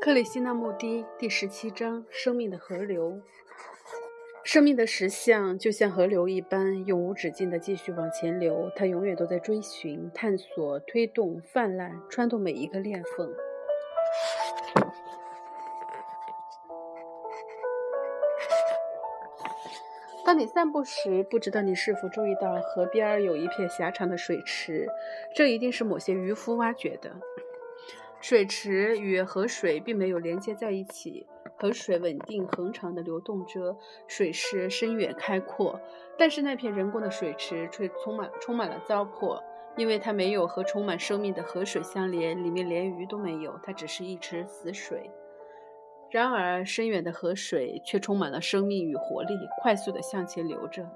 克里希那穆蒂第十七章：生命的河流。生命的实相就像河流一般，永无止境地继续往前流。它永远都在追寻、探索、推动、泛滥，穿透每一个裂缝。当你散步时，不知道你是否注意到河边有一片狭长的水池，这一定是某些渔夫挖掘的。水池与河水并没有连接在一起，河水稳定恒长的流动着，水势深远开阔。但是那片人工的水池却充满充满了糟粕，因为它没有和充满生命的河水相连，里面连鱼都没有，它只是一池死水。然而深远的河水却充满了生命与活力，快速地向前流着。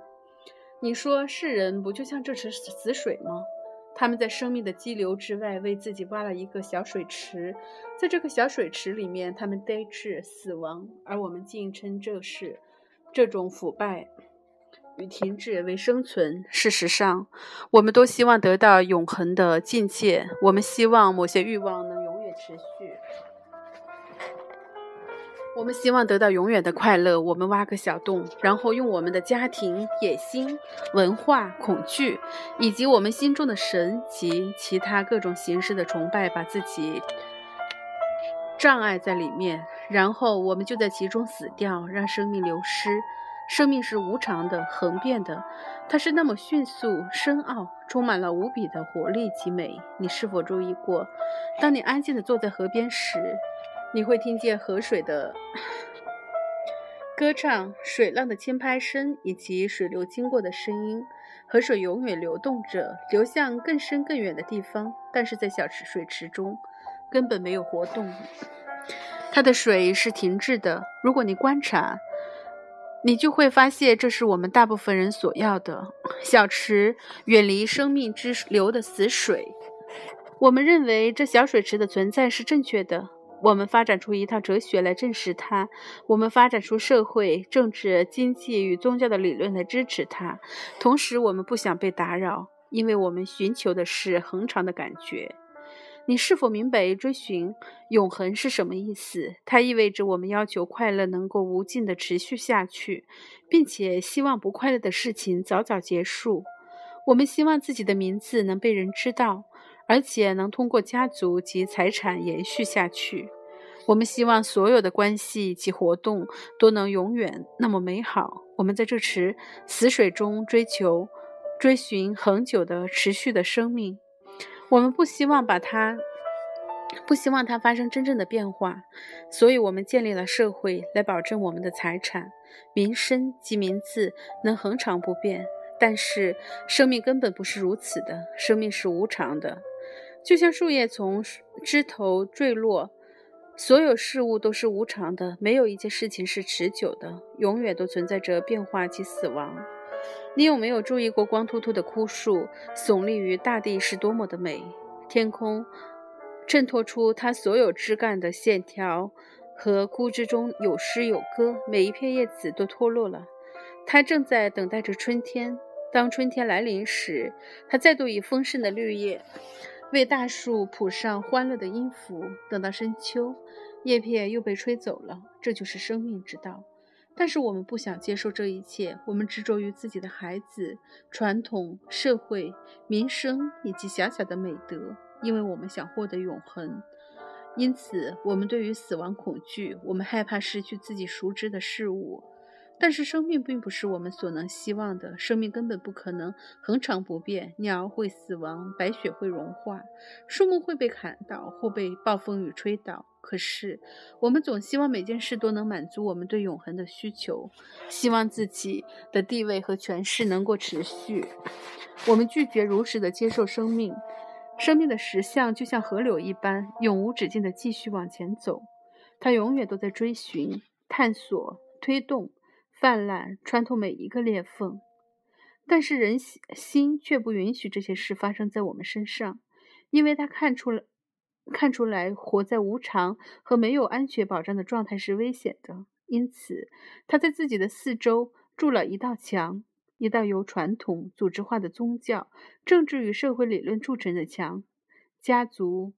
你说世人不就像这池死水吗？他们在生命的激流之外为自己挖了一个小水池，在这个小水池里面，他们呆滞死亡，而我们竟称这是这种腐败与停滞为生存。事实上，我们都希望得到永恒的境界，我们希望某些欲望能永远持续。我们希望得到永远的快乐。我们挖个小洞，然后用我们的家庭、野心、文化、恐惧，以及我们心中的神及其他各种形式的崇拜，把自己障碍在里面。然后我们就在其中死掉，让生命流失。生命是无常的、恒变的，它是那么迅速、深奥，充满了无比的活力及美。你是否注意过，当你安静地坐在河边时？你会听见河水的歌唱、水浪的轻拍声以及水流经过的声音。河水永远流动着，流向更深更远的地方，但是在小池水池中根本没有活动。它的水是停滞的。如果你观察，你就会发现，这是我们大部分人所要的：小池远离生命之流的死水。我们认为这小水池的存在是正确的。我们发展出一套哲学来证实它，我们发展出社会、政治、经济与宗教的理论来支持它。同时，我们不想被打扰，因为我们寻求的是恒长的感觉。你是否明白追寻永恒是什么意思？它意味着我们要求快乐能够无尽地持续下去，并且希望不快乐的事情早早结束。我们希望自己的名字能被人知道。而且能通过家族及财产延续下去。我们希望所有的关系及活动都能永远那么美好。我们在这池死水中追求、追寻恒久的、持续的生命。我们不希望把它，不希望它发生真正的变化。所以，我们建立了社会来保证我们的财产、名声及名字能恒长不变。但是，生命根本不是如此的。生命是无常的。就像树叶从枝头坠落，所有事物都是无常的，没有一件事情是持久的，永远都存在着变化及死亡。你有没有注意过光秃秃的枯树耸立于大地是多么的美？天空衬托出它所有枝干的线条，和枯枝中有诗有歌，每一片叶子都脱落了，它正在等待着春天。当春天来临时，它再度以丰盛的绿叶。为大树谱上欢乐的音符，等到深秋，叶片又被吹走了。这就是生命之道。但是我们不想接受这一切，我们执着于自己的孩子、传统、社会、民生以及小小的美德，因为我们想获得永恒。因此，我们对于死亡恐惧，我们害怕失去自己熟知的事物。但是生命并不是我们所能希望的，生命根本不可能恒常不变。鸟会死亡，白雪会融化，树木会被砍倒或被暴风雨吹倒。可是，我们总希望每件事都能满足我们对永恒的需求，希望自己的地位和权势能够持续。我们拒绝如实的接受生命，生命的实相就像河流一般，永无止境的继续往前走，它永远都在追寻、探索、推动。泛滥穿透每一个裂缝，但是人心却不允许这些事发生在我们身上，因为他看出了看出来活在无常和没有安全保障的状态是危险的，因此他在自己的四周筑了一道墙，一道由传统组织化的宗教、政治与社会理论铸成的墙，家族、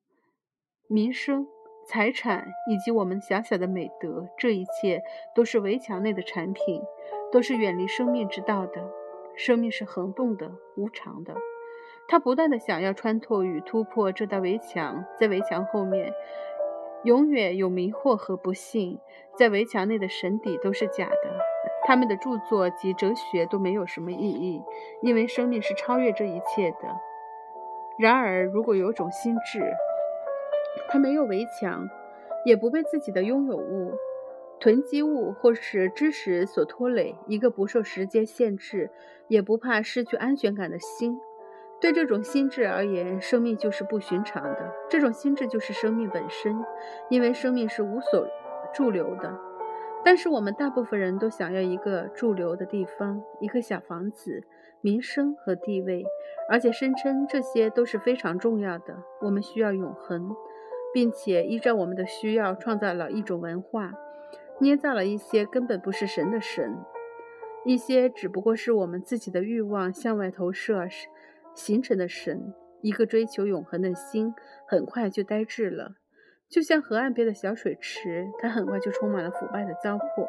民生、财产以及我们小小的美德，这一切都是围墙内的产品，都是远离生命之道的。生命是横动的、无常的，它不断的想要穿透与突破这道围墙，在围墙后面。永远有迷惑和不幸，在围墙内的神邸都是假的，他们的著作及哲学都没有什么意义，因为生命是超越这一切的。然而，如果有种心智，它没有围墙，也不被自己的拥有物、囤积物或是知识所拖累，一个不受时间限制，也不怕失去安全感的心。对这种心智而言，生命就是不寻常的。这种心智就是生命本身，因为生命是无所驻留的。但是我们大部分人都想要一个驻留的地方，一个小房子、名声和地位，而且声称这些都是非常重要的。我们需要永恒，并且依照我们的需要创造了一种文化，捏造了一些根本不是神的神，一些只不过是我们自己的欲望向外投射。形成的神，一个追求永恒的心，很快就呆滞了，就像河岸边的小水池，它很快就充满了腐败的糟粕。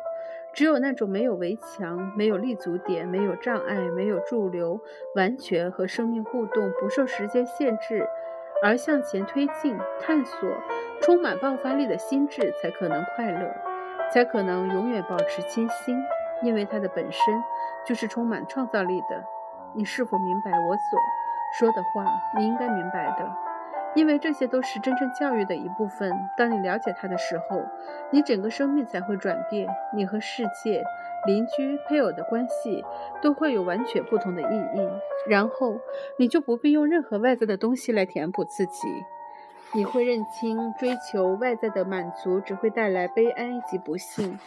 只有那种没有围墙、没有立足点、没有障碍、没有驻留，完全和生命互动、不受时间限制而向前推进、探索、充满爆发力的心智，才可能快乐，才可能永远保持清新，因为它的本身就是充满创造力的。你是否明白我所说的话？你应该明白的，因为这些都是真正教育的一部分。当你了解它的时候，你整个生命才会转变。你和世界、邻居、配偶的关系都会有完全不同的意义。然后，你就不必用任何外在的东西来填补自己。你会认清，追求外在的满足只会带来悲哀及不幸。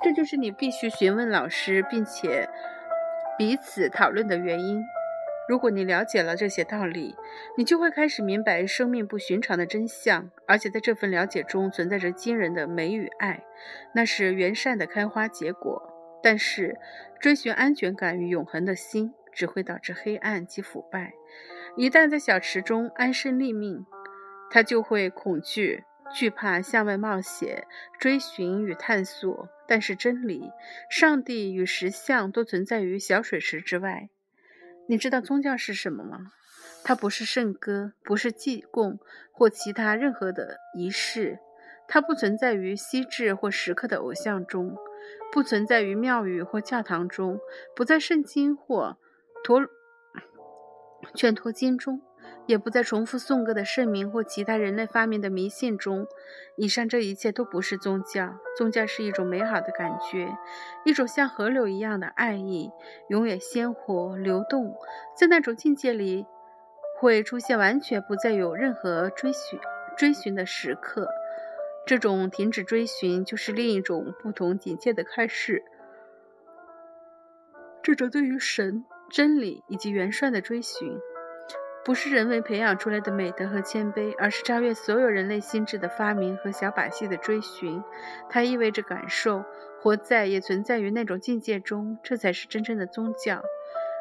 这就是你必须询问老师，并且。彼此讨论的原因。如果你了解了这些道理，你就会开始明白生命不寻常的真相，而且在这份了解中存在着惊人的美与爱，那是原善的开花结果。但是，追寻安全感与永恒的心只会导致黑暗及腐败。一旦在小池中安身立命，他就会恐惧。惧怕向外冒险、追寻与探索，但是真理、上帝与实相都存在于小水池之外。你知道宗教是什么吗？它不是圣歌，不是祭供或其他任何的仪式。它不存在于希制或时刻的偶像中，不存在于庙宇或教堂中，不在圣经或陀劝托 经中。也不再重复颂歌的圣名或其他人类发明的迷信中。以上这一切都不是宗教。宗教是一种美好的感觉，一种像河流一样的爱意，永远鲜活流动。在那种境界里，会出现完全不再有任何追寻、追寻的时刻。这种停止追寻，就是另一种不同境界的开始。这种对于神、真理以及元帅的追寻。不是人为培养出来的美德和谦卑，而是超越所有人类心智的发明和小把戏的追寻。它意味着感受，活在也存在于那种境界中，这才是真正的宗教。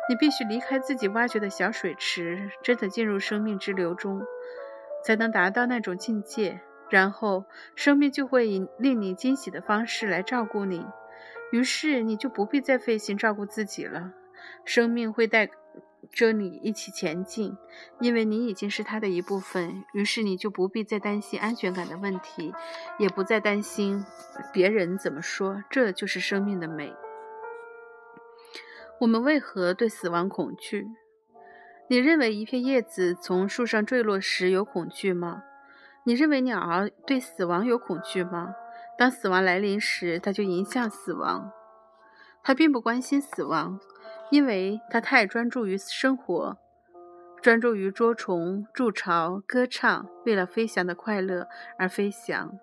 你必须离开自己挖掘的小水池，真的进入生命之流中，才能达到那种境界。然后，生命就会以令你惊喜的方式来照顾你，于是你就不必再费心照顾自己了。生命会带。着你一起前进，因为你已经是他的一部分，于是你就不必再担心安全感的问题，也不再担心别人怎么说。这就是生命的美。我们为何对死亡恐惧？你认为一片叶子从树上坠落时有恐惧吗？你认为鸟儿对死亡有恐惧吗？当死亡来临时，它就迎向死亡，它并不关心死亡。因为他太专注于生活，专注于捉虫、筑巢、歌唱，为了飞翔的快乐而飞翔。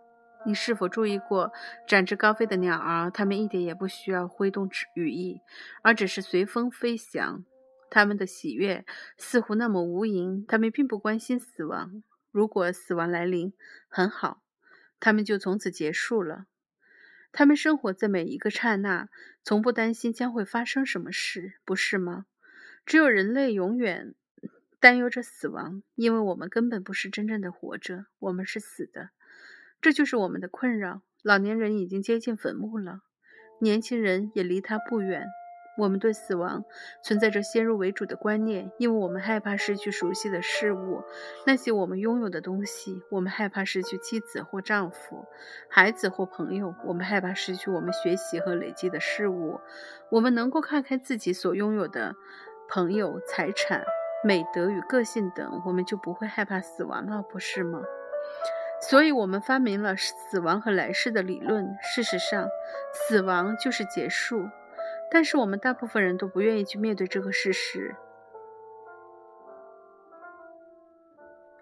你是否注意过展翅高飞的鸟儿？它们一点也不需要挥动羽翼，而只是随风飞翔。它们的喜悦似乎那么无垠。它们并不关心死亡。如果死亡来临，很好，它们就从此结束了。他们生活在每一个刹那，从不担心将会发生什么事，不是吗？只有人类永远担忧着死亡，因为我们根本不是真正的活着，我们是死的。这就是我们的困扰。老年人已经接近坟墓了，年轻人也离他不远。我们对死亡存在着先入为主的观念，因为我们害怕失去熟悉的事物，那些我们拥有的东西。我们害怕失去妻子或丈夫、孩子或朋友。我们害怕失去我们学习和累积的事物。我们能够看开自己所拥有的朋友、财产、美德与个性等，我们就不会害怕死亡了，不是吗？所以，我们发明了死亡和来世的理论。事实上，死亡就是结束。但是我们大部分人都不愿意去面对这个事实。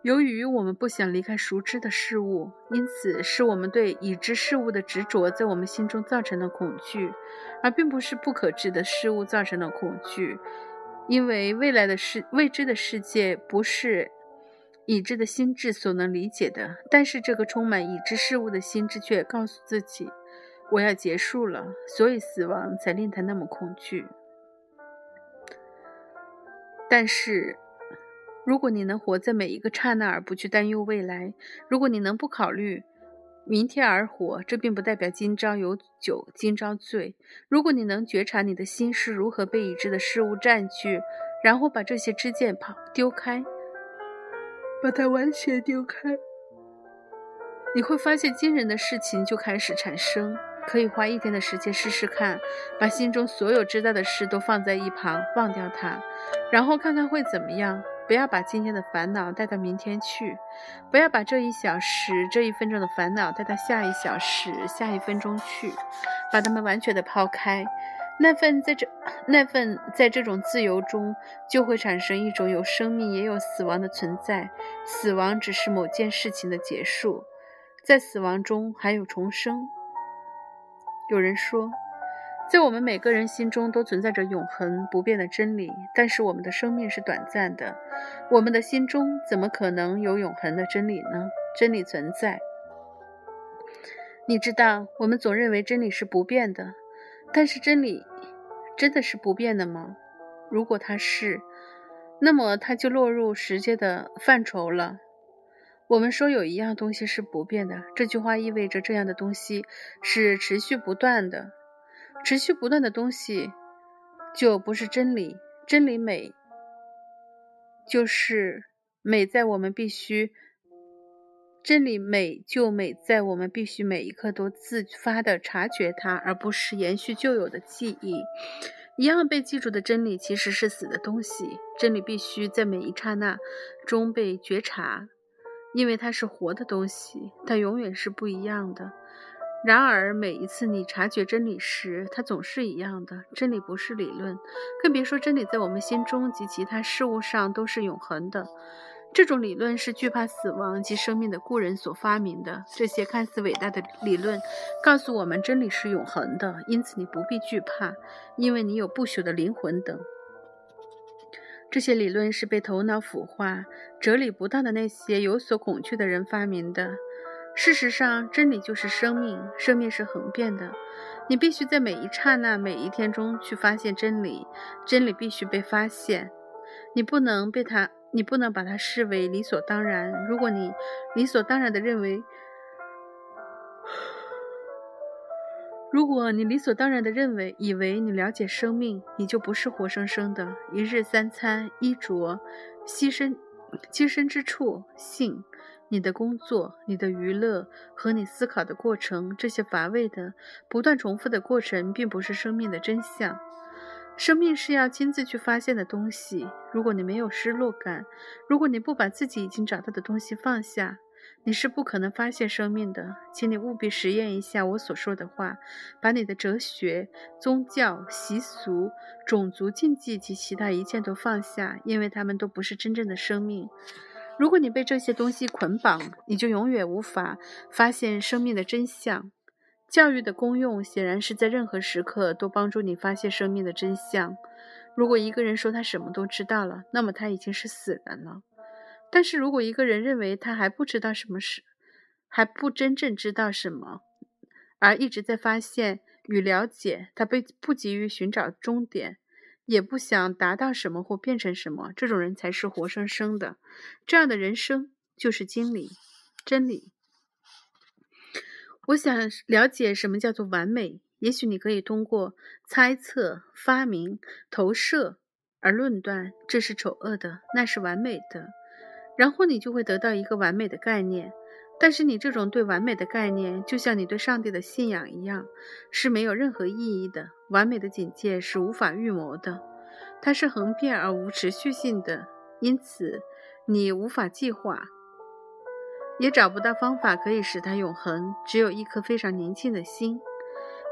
由于我们不想离开熟知的事物，因此是我们对已知事物的执着在我们心中造成的恐惧，而并不是不可知的事物造成的恐惧。因为未来的世未知的世界不是已知的心智所能理解的，但是这个充满已知事物的心智却告诉自己。我要结束了，所以死亡才令他那么恐惧。但是，如果你能活在每一个刹那而不去担忧未来，如果你能不考虑明天而活，这并不代表今朝有酒今朝醉。如果你能觉察你的心是如何被已知的事物占据，然后把这些支箭抛丢开，把它完全丢开，你会发现惊人的事情就开始产生。可以花一天的时间试试看，把心中所有知道的事都放在一旁，忘掉它，然后看看会怎么样。不要把今天的烦恼带到明天去，不要把这一小时、这一分钟的烦恼带到下一小时、下一分钟去，把它们完全的抛开。那份在这、那份在这种自由中，就会产生一种有生命也有死亡的存在。死亡只是某件事情的结束，在死亡中还有重生。有人说，在我们每个人心中都存在着永恒不变的真理，但是我们的生命是短暂的，我们的心中怎么可能有永恒的真理呢？真理存在，你知道，我们总认为真理是不变的，但是真理真的是不变的吗？如果它是，那么它就落入时间的范畴了。我们说有一样东西是不变的，这句话意味着这样的东西是持续不断的。持续不断的东西就不是真理。真理美就是美在我们必须，真理美就美在我们必须每一刻都自发的察觉它，而不是延续旧有的记忆。一样被记住的真理其实是死的东西。真理必须在每一刹那中被觉察。因为它是活的东西，它永远是不一样的。然而，每一次你察觉真理时，它总是一样的。真理不是理论，更别说真理在我们心中及其他事物上都是永恒的。这种理论是惧怕死亡及生命的故人所发明的。这些看似伟大的理论告诉我们真理是永恒的，因此你不必惧怕，因为你有不朽的灵魂等。这些理论是被头脑腐化、哲理不当的那些有所恐惧的人发明的。事实上，真理就是生命，生命是恒变的。你必须在每一刹那、每一天中去发现真理，真理必须被发现。你不能被它，你不能把它视为理所当然。如果你理所当然地认为，如果你理所当然地认为、以为你了解生命，你就不是活生生的。一日三餐、衣着、牺牲、栖身之处、性、你的工作、你的娱乐和你思考的过程，这些乏味的、不断重复的过程，并不是生命的真相。生命是要亲自去发现的东西。如果你没有失落感，如果你不把自己已经找到的东西放下，你是不可能发现生命的，请你务必实验一下我所说的话，把你的哲学、宗教、习俗、种族禁忌及其他一切都放下，因为他们都不是真正的生命。如果你被这些东西捆绑，你就永远无法发现生命的真相。教育的功用显然是在任何时刻都帮助你发现生命的真相。如果一个人说他什么都知道了，那么他已经是死人了。但是如果一个人认为他还不知道什么事，还不真正知道什么，而一直在发现与了解，他被不急于寻找终点，也不想达到什么或变成什么，这种人才是活生生的。这样的人生就是真理，真理。我想了解什么叫做完美。也许你可以通过猜测、发明、投射而论断这是丑恶的，那是完美的，然后你就会得到一个完美的概念。但是你这种对完美的概念，就像你对上帝的信仰一样，是没有任何意义的。完美的境界是无法预谋的，它是横变而无持续性的，因此你无法计划，也找不到方法可以使它永恒。只有一颗非常宁静的心。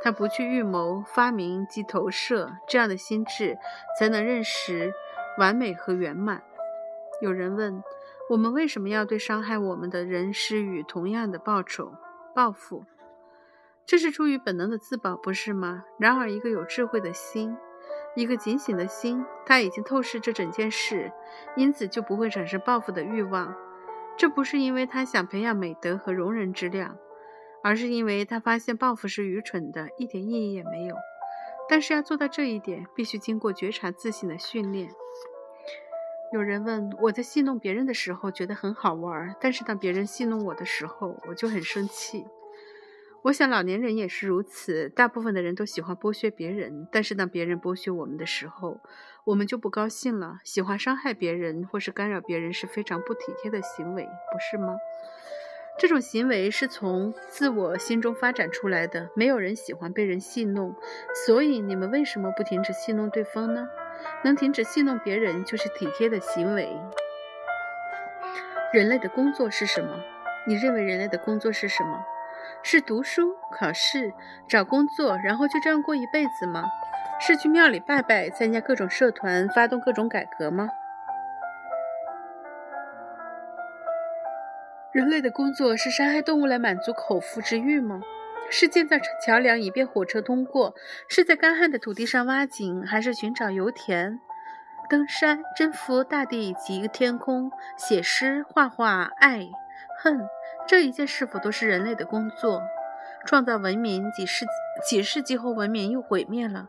他不去预谋、发明及投射，这样的心智才能认识完美和圆满。有人问：我们为什么要对伤害我们的人施予同样的报酬、报复？这是出于本能的自保，不是吗？然而，一个有智慧的心，一个警醒的心，他已经透视这整件事，因此就不会产生报复的欲望。这不是因为他想培养美德和容人之量。而是因为他发现报复是愚蠢的，一点意义也没有。但是要做到这一点，必须经过觉察自信的训练。有人问我在戏弄别人的时候觉得很好玩，但是当别人戏弄我的时候，我就很生气。我想老年人也是如此，大部分的人都喜欢剥削别人，但是当别人剥削我们的时候，我们就不高兴了。喜欢伤害别人或是干扰别人是非常不体贴的行为，不是吗？这种行为是从自我心中发展出来的。没有人喜欢被人戏弄，所以你们为什么不停止戏弄对方呢？能停止戏弄别人，就是体贴的行为。人类的工作是什么？你认为人类的工作是什么？是读书、考试、找工作，然后就这样过一辈子吗？是去庙里拜拜，参加各种社团，发动各种改革吗？人类的工作是杀害动物来满足口腹之欲吗？是建造桥梁以便火车通过？是在干旱的土地上挖井，还是寻找油田？登山、征服大地及天空？写诗、画画、爱、恨？这一切是否都是人类的工作？创造文明几世几世纪后，文明又毁灭了。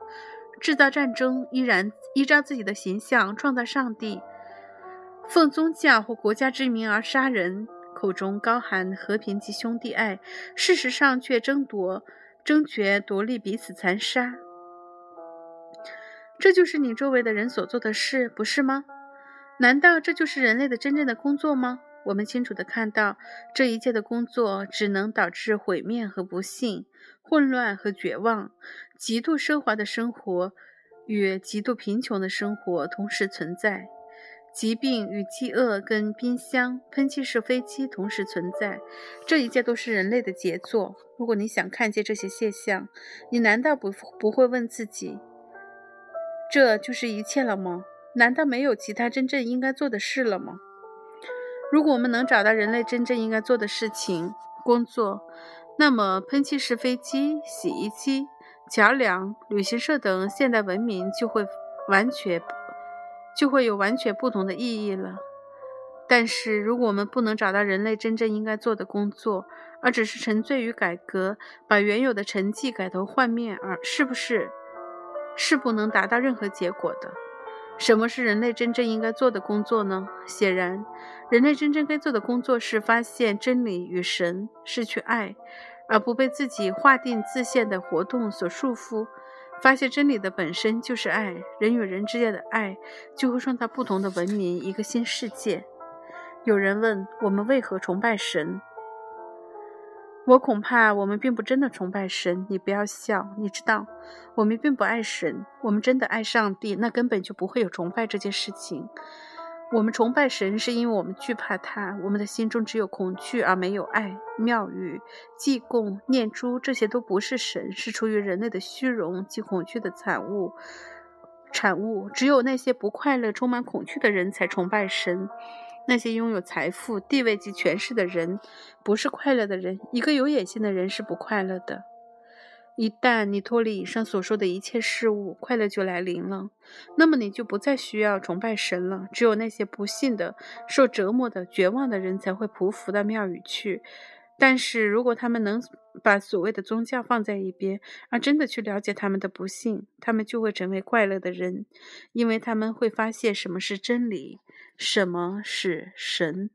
制造战争，依然依照自己的形象创造上帝，奉宗教或国家之名而杀人。口中高喊和平及兄弟爱，事实上却争夺、争权夺利，彼此残杀。这就是你周围的人所做的事，不是吗？难道这就是人类的真正的工作吗？我们清楚地看到，这一切的工作只能导致毁灭和不幸、混乱和绝望。极度奢华的生活与极度贫穷的生活同时存在。疾病与饥饿跟冰箱、喷气式飞机同时存在，这一切都是人类的杰作。如果你想看见这些现象，你难道不不会问自己：这就是一切了吗？难道没有其他真正应该做的事了吗？如果我们能找到人类真正应该做的事情、工作，那么喷气式飞机、洗衣机、桥梁、旅行社等现代文明就会完全。就会有完全不同的意义了。但是，如果我们不能找到人类真正应该做的工作，而只是沉醉于改革，把原有的成绩改头换面，而是不是是不能达到任何结果的？什么是人类真正应该做的工作呢？显然，人类真正该做的工作是发现真理与神，是去爱，而不被自己划定自限的活动所束缚。发现真理的本身就是爱，人与人之间的爱就会创造不同的文明，一个新世界。有人问我们为何崇拜神？我恐怕我们并不真的崇拜神。你不要笑，你知道，我们并不爱神。我们真的爱上帝，那根本就不会有崇拜这件事情。我们崇拜神，是因为我们惧怕他。我们的心中只有恐惧，而没有爱。庙宇、祭供、念珠，这些都不是神，是出于人类的虚荣及恐惧的产物。产物。只有那些不快乐、充满恐惧的人才崇拜神。那些拥有财富、地位及权势的人，不是快乐的人。一个有野心的人是不快乐的。一旦你脱离以上所说的一切事物，快乐就来临了。那么你就不再需要崇拜神了。只有那些不幸的、受折磨的、绝望的人才会匍匐到庙宇去。但是如果他们能把所谓的宗教放在一边，而真的去了解他们的不幸，他们就会成为快乐的人，因为他们会发现什么是真理，什么是神。